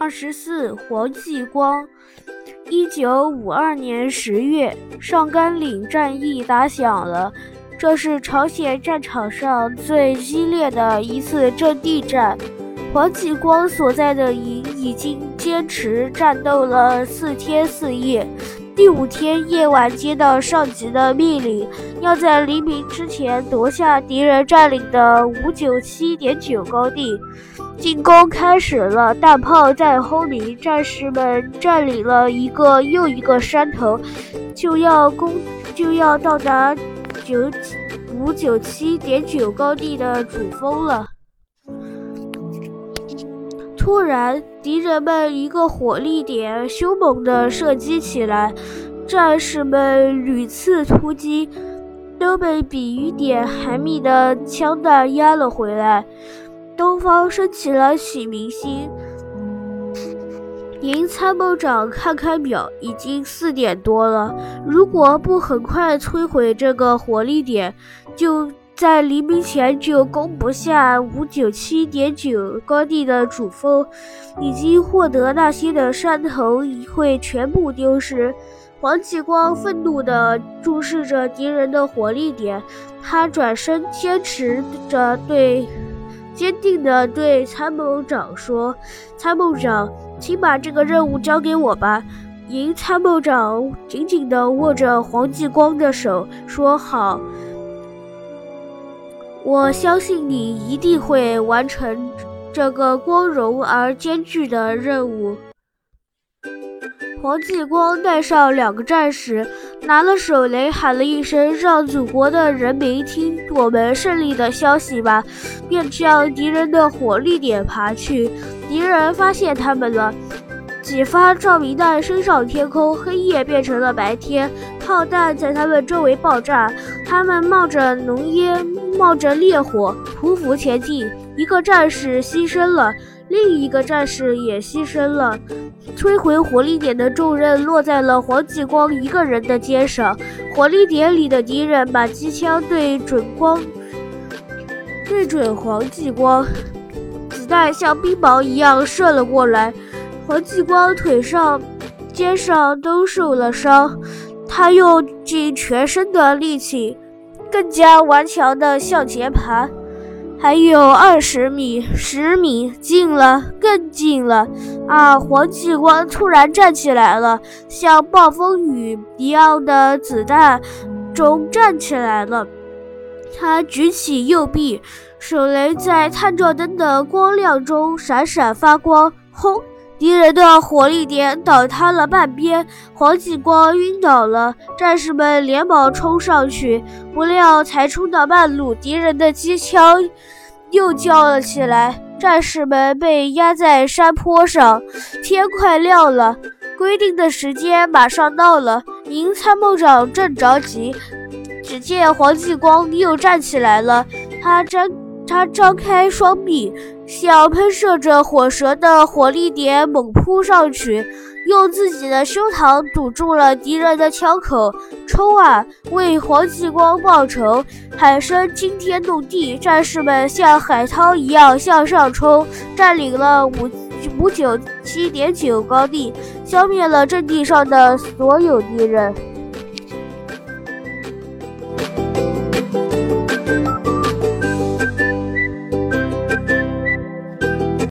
二十四，黄继光。一九五二年十月，上甘岭战役打响了，这是朝鲜战场上最激烈的一次阵地战。黄继光所在的营已经坚持战斗了四天四夜。第五天夜晚，接到上级的命令，要在黎明之前夺下敌人占领的五九七点九高地。进攻开始了，大炮在轰鸣，战士们占领了一个又一个山头，就要攻，就要到达九五九七点九高地的主峰了。突然，敌人们一个火力点凶猛地射击起来，战士们屡次突击，都被比雨点还密的枪弹压了回来。东方升起了启明星。营参谋长看看表，已经四点多了。如果不很快摧毁这个火力点，就。在黎明前就攻不下五九七点九高地的主峰，已经获得那些的山头会全部丢失。黄继光愤怒地注视着敌人的火力点，他转身坚持着对，坚定地对参谋长说：“参谋长，请把这个任务交给我吧。”营参谋长紧紧地握着黄继光的手，说：“好。”我相信你一定会完成这个光荣而艰巨的任务。黄继光带上两个战士，拿了手雷，喊了一声：“让祖国的人民听我们胜利的消息吧！”便向敌人的火力点爬去。敌人发现他们了。几发照明弹升上天空，黑夜变成了白天。炮弹在他们周围爆炸，他们冒着浓烟，冒着烈火，匍匐前进。一个战士牺牲了，另一个战士也牺牲了。摧毁火力点的重任落在了黄继光一个人的肩上。火力点里的敌人把机枪对准光，对准黄继光，子弹像冰雹一样射了过来。黄继光腿上、肩上都受了伤，他用尽全身的力气，更加顽强地向前爬。还有二十米、十米，近了，更近了！啊！黄继光突然站起来了，像暴风雨一样的子弹中站起来了。他举起右臂，手雷在探照灯的光亮中闪闪发光。轰！敌人的火力点倒塌了半边，黄继光晕倒了。战士们连忙冲上去，不料才冲到半路，敌人的机枪又叫了起来。战士们被压在山坡上。天快亮了，规定的时间马上到了。营参谋长正着急，只见黄继光又站起来了。他张他张开双臂。向喷射着火舌的火力点猛扑上去，用自己的胸膛堵住了敌人的枪口。冲啊！为黄继光报仇！喊声惊天动地，战士们像海涛一样向上冲，占领了五五九七点九高地，消灭了阵地上的所有敌人。